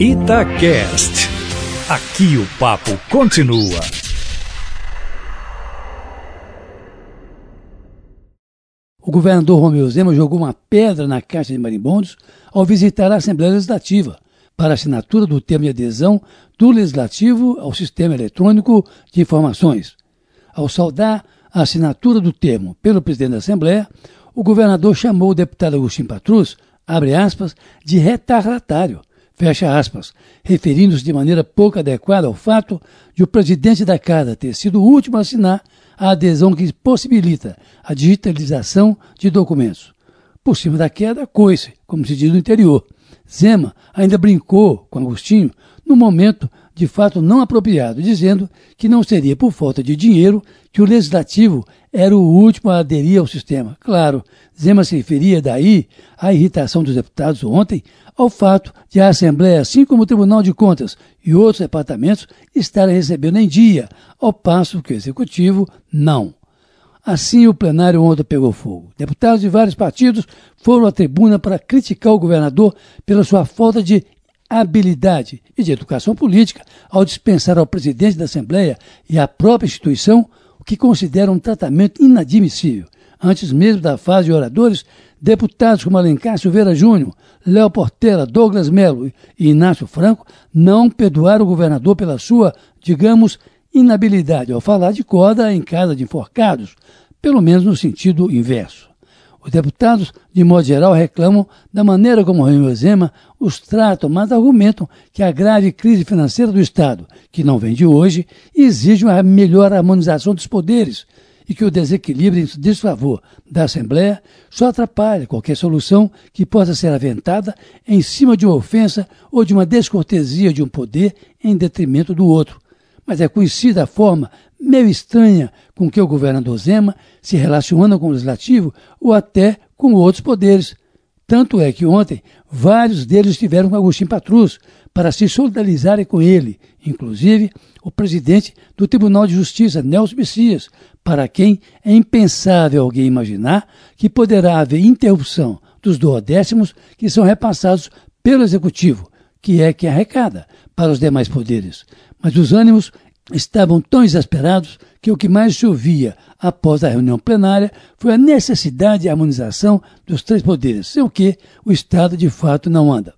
Itacast. Aqui o papo continua. O governador Romeu Zema jogou uma pedra na caixa de marimbondos ao visitar a Assembleia Legislativa para assinatura do termo de adesão do Legislativo ao Sistema Eletrônico de Informações. Ao saudar a assinatura do termo pelo presidente da Assembleia, o governador chamou o deputado Agostinho Patrus, abre aspas, de retardatário, fecha aspas, referindo-se de maneira pouco adequada ao fato de o presidente da Casa ter sido o último a assinar a adesão que possibilita a digitalização de documentos. Por cima da queda, coice, como se diz no interior. Zema ainda brincou com Agostinho no momento de fato não apropriado, dizendo que não seria por falta de dinheiro que o legislativo era o último a aderir ao sistema. Claro, Zema se referia daí à irritação dos deputados ontem ao fato de a Assembleia, assim como o Tribunal de Contas e outros departamentos, estarem recebendo em dia, ao passo que o Executivo não. Assim, o plenário ontem pegou fogo. Deputados de vários partidos foram à tribuna para criticar o governador pela sua falta de habilidade e de educação política ao dispensar ao presidente da Assembleia e à própria instituição o que consideram um tratamento inadmissível. Antes mesmo da fase de oradores, deputados como Alencar Silveira Júnior, Léo Portela, Douglas Melo e Inácio Franco não perdoaram o governador pela sua, digamos, inabilidade ao falar de corda em casa de enforcados, pelo menos no sentido inverso. Os deputados, de modo geral, reclamam da maneira como Reino Zema os tratam, mas argumentam que a grave crise financeira do Estado, que não vem de hoje, exige uma melhor harmonização dos poderes e que o desequilíbrio em desfavor da Assembleia só atrapalha qualquer solução que possa ser aventada em cima de uma ofensa ou de uma descortesia de um poder em detrimento do outro. Mas é conhecida a forma meio estranha com que o governador Zema se relaciona com o legislativo ou até com outros poderes. Tanto é que ontem vários deles estiveram com Agostinho Patrus para se solidarizarem com ele, inclusive o presidente do Tribunal de Justiça, Nelson Messias, para quem é impensável alguém imaginar que poderá haver interrupção dos duodécimos que são repassados pelo Executivo, que é quem arrecada, para os demais poderes. Mas os ânimos estavam tão exasperados que o que mais se ouvia após a reunião plenária foi a necessidade de harmonização dos três poderes, sem o que o Estado de fato não anda.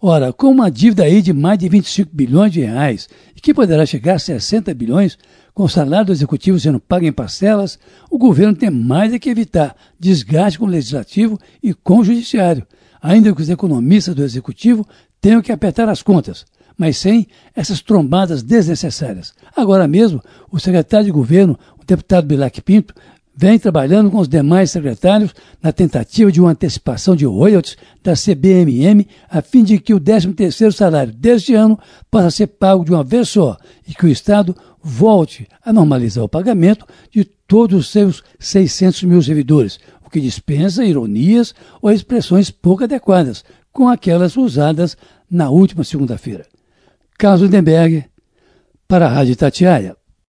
Ora, com uma dívida aí de mais de 25 bilhões de reais, e que poderá chegar a 60 bilhões, com o salário do executivo sendo pago em parcelas, o governo tem mais é que evitar desgaste com o legislativo e com o judiciário, ainda que os economistas do executivo tenham que apertar as contas mas sem essas trombadas desnecessárias. Agora mesmo, o secretário de governo, o deputado Bilac Pinto, vem trabalhando com os demais secretários na tentativa de uma antecipação de royalties da CBMM, a fim de que o 13º salário deste ano possa ser pago de uma vez só e que o Estado volte a normalizar o pagamento de todos os seus 600 mil servidores, o que dispensa ironias ou expressões pouco adequadas, com aquelas usadas na última segunda-feira. Carlos Lindenberg, para a Rádio Tatiaia.